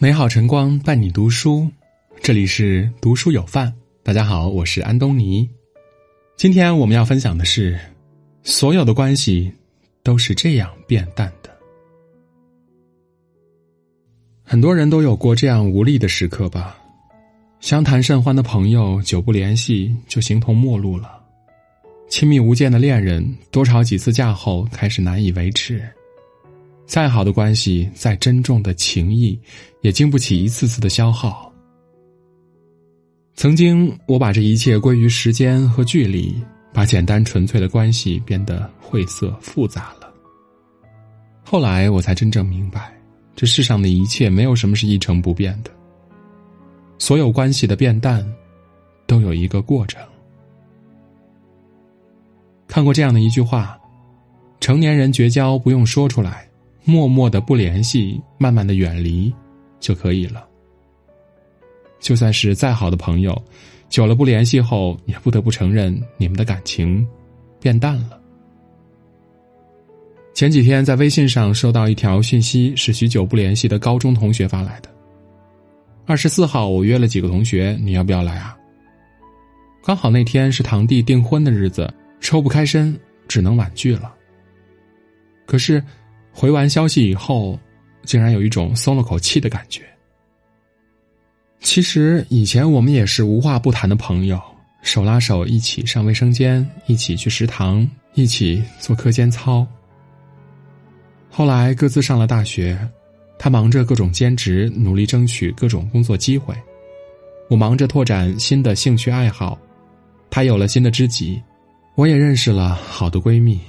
美好晨光伴你读书，这里是读书有范。大家好，我是安东尼。今天我们要分享的是，所有的关系都是这样变淡的。很多人都有过这样无力的时刻吧？相谈甚欢的朋友，久不联系就形同陌路了；亲密无间的恋人，多吵几次架后开始难以维持。再好的关系，再珍重的情谊，也经不起一次次的消耗。曾经，我把这一切归于时间和距离，把简单纯粹的关系变得晦涩复杂了。后来，我才真正明白，这世上的一切没有什么是一成不变的。所有关系的变淡，都有一个过程。看过这样的一句话：成年人绝交不用说出来。默默的不联系，慢慢的远离，就可以了。就算是再好的朋友，久了不联系后，也不得不承认你们的感情变淡了。前几天在微信上收到一条讯息，是许久不联系的高中同学发来的。二十四号，我约了几个同学，你要不要来啊？刚好那天是堂弟订婚的日子，抽不开身，只能婉拒了。可是。回完消息以后，竟然有一种松了口气的感觉。其实以前我们也是无话不谈的朋友，手拉手一起上卫生间，一起去食堂，一起做课间操。后来各自上了大学，他忙着各种兼职，努力争取各种工作机会；我忙着拓展新的兴趣爱好，他有了新的知己，我也认识了好的闺蜜。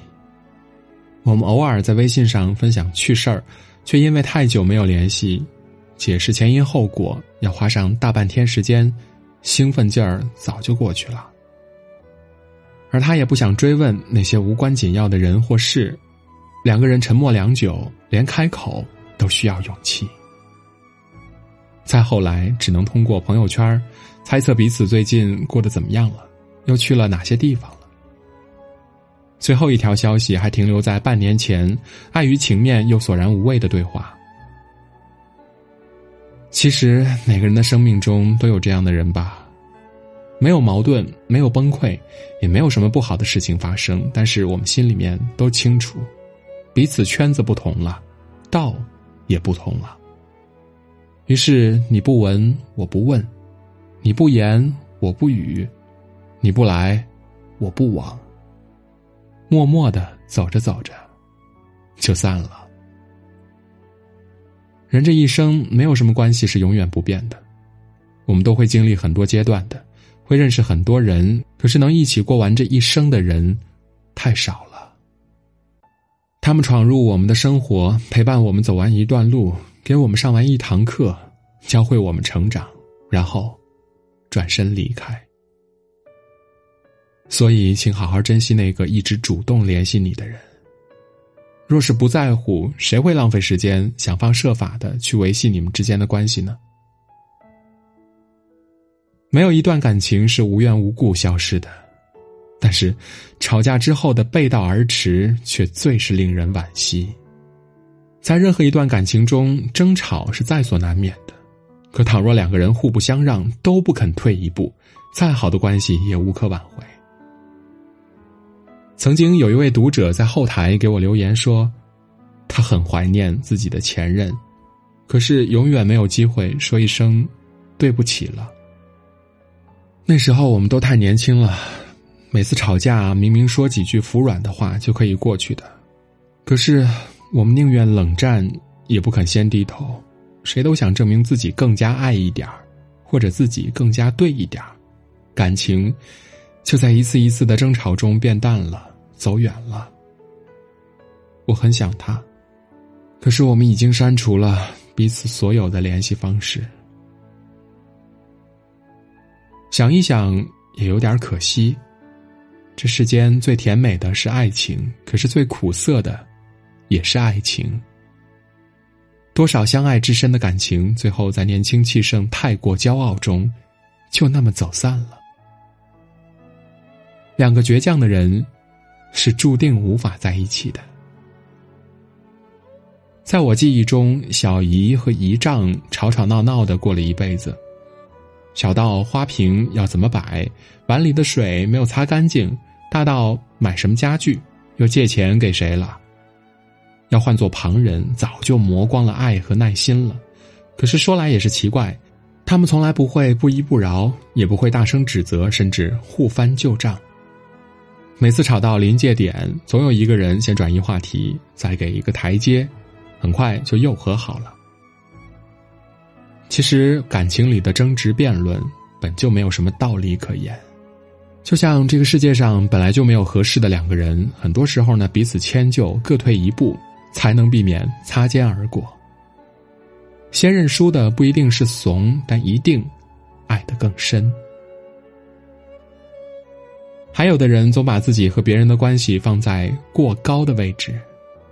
我们偶尔在微信上分享趣事儿，却因为太久没有联系，解释前因后果要花上大半天时间，兴奋劲儿早就过去了。而他也不想追问那些无关紧要的人或事，两个人沉默良久，连开口都需要勇气。再后来，只能通过朋友圈猜测彼此最近过得怎么样了，又去了哪些地方。最后一条消息还停留在半年前，碍于情面又索然无味的对话。其实每个人的生命中都有这样的人吧，没有矛盾，没有崩溃，也没有什么不好的事情发生，但是我们心里面都清楚，彼此圈子不同了，道也不同了。于是你不闻我不问，你不言我不语，你不来我不往。默默的走着走着，就散了。人这一生没有什么关系是永远不变的，我们都会经历很多阶段的，会认识很多人，可是能一起过完这一生的人，太少了。他们闯入我们的生活，陪伴我们走完一段路，给我们上完一堂课，教会我们成长，然后转身离开。所以，请好好珍惜那个一直主动联系你的人。若是不在乎，谁会浪费时间想方设法的去维系你们之间的关系呢？没有一段感情是无缘无故消失的，但是吵架之后的背道而驰却最是令人惋惜。在任何一段感情中，争吵是在所难免的，可倘若两个人互不相让，都不肯退一步，再好的关系也无可挽回。曾经有一位读者在后台给我留言说，他很怀念自己的前任，可是永远没有机会说一声对不起了。那时候我们都太年轻了，每次吵架明明说几句服软的话就可以过去的，可是我们宁愿冷战也不肯先低头，谁都想证明自己更加爱一点或者自己更加对一点感情就在一次一次的争吵中变淡了。走远了，我很想他，可是我们已经删除了彼此所有的联系方式。想一想，也有点可惜。这世间最甜美的是爱情，可是最苦涩的，也是爱情。多少相爱至深的感情，最后在年轻气盛、太过骄傲中，就那么走散了。两个倔强的人。是注定无法在一起的。在我记忆中，小姨和姨丈吵吵闹闹的过了一辈子，小到花瓶要怎么摆，碗里的水没有擦干净，大到买什么家具，又借钱给谁了。要换做旁人，早就磨光了爱和耐心了。可是说来也是奇怪，他们从来不会不依不饶，也不会大声指责，甚至互翻旧账。每次吵到临界点，总有一个人先转移话题，再给一个台阶，很快就又和好了。其实感情里的争执辩论本就没有什么道理可言，就像这个世界上本来就没有合适的两个人，很多时候呢彼此迁就，各退一步。才能避免擦肩而过。先认输的不一定是怂，但一定爱得更深。还有的人总把自己和别人的关系放在过高的位置，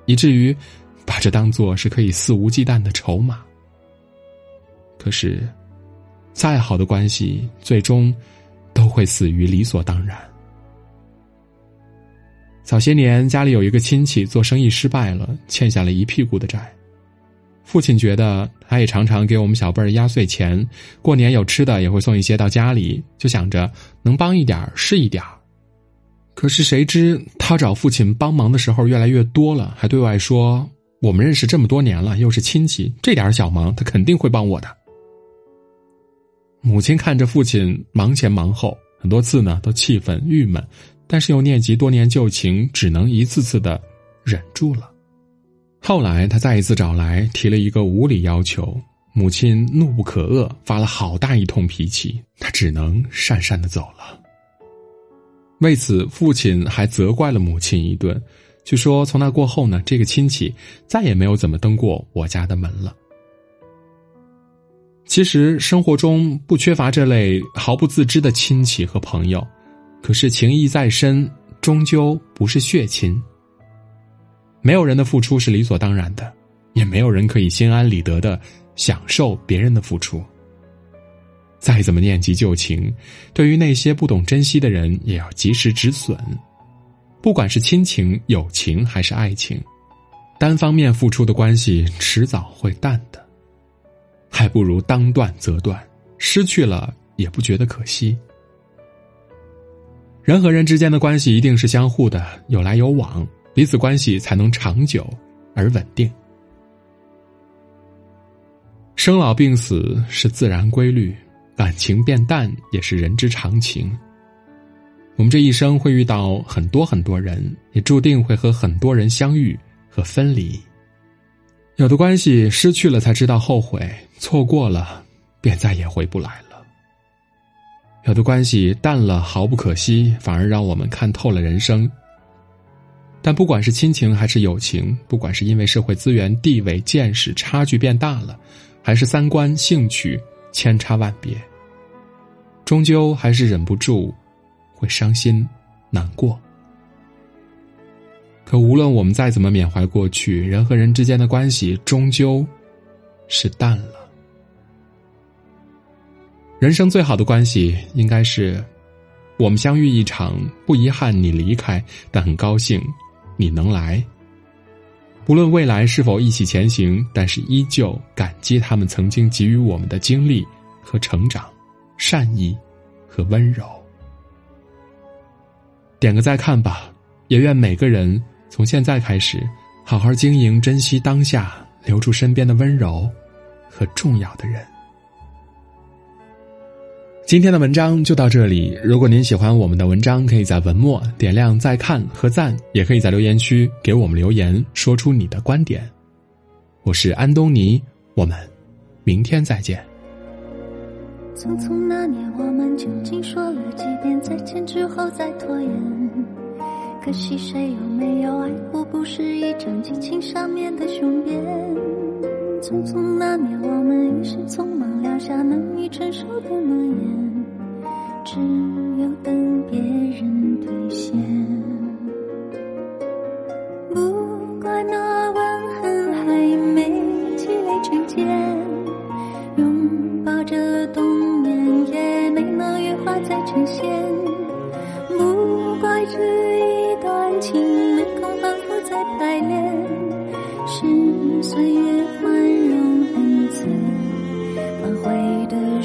以至于把这当做是可以肆无忌惮的筹码。可是，再好的关系，最终都会死于理所当然。早些年，家里有一个亲戚做生意失败了，欠下了一屁股的债。父亲觉得他也常常给我们小辈儿压岁钱，过年有吃的也会送一些到家里，就想着能帮一点是一点儿可是谁知他找父亲帮忙的时候越来越多了，还对外说我们认识这么多年了，又是亲戚，这点小忙他肯定会帮我的。母亲看着父亲忙前忙后，很多次呢都气愤郁闷。但是又念及多年旧情，只能一次次的忍住了。后来他再一次找来，提了一个无理要求，母亲怒不可遏，发了好大一通脾气，他只能讪讪的走了。为此，父亲还责怪了母亲一顿，据说从那过后呢，这个亲戚再也没有怎么登过我家的门了。其实生活中不缺乏这类毫不自知的亲戚和朋友。可是情谊再深，终究不是血亲。没有人的付出是理所当然的，也没有人可以心安理得的享受别人的付出。再怎么念及旧情，对于那些不懂珍惜的人，也要及时止损。不管是亲情、友情还是爱情，单方面付出的关系迟早会淡的，还不如当断则断，失去了也不觉得可惜。人和人之间的关系一定是相互的，有来有往，彼此关系才能长久而稳定。生老病死是自然规律，感情变淡也是人之常情。我们这一生会遇到很多很多人，也注定会和很多人相遇和分离。有的关系失去了才知道后悔，错过了便再也回不来了。有的关系淡了毫不可惜，反而让我们看透了人生。但不管是亲情还是友情，不管是因为社会资源、地位、见识差距变大了，还是三观、兴趣千差万别，终究还是忍不住会伤心难过。可无论我们再怎么缅怀过去，人和人之间的关系终究是淡了。人生最好的关系，应该是我们相遇一场，不遗憾你离开，但很高兴你能来。无论未来是否一起前行，但是依旧感激他们曾经给予我们的经历和成长、善意和温柔。点个再看吧，也愿每个人从现在开始，好好经营、珍惜当下，留住身边的温柔和重要的人。今天的文章就到这里。如果您喜欢我们的文章，可以在文末点亮再看和赞，也可以在留言区给我们留言，说出你的观点。我是安东尼，我们明天再见。匆匆那年，我们究竟说了几遍再见之后再拖延？可惜谁有没有爱过？不是一张激情上面的雄辩。匆匆那年，我们一时匆忙撂下难以承受的诺言，只有等别人兑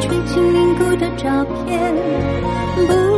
吹进凝固的照片。不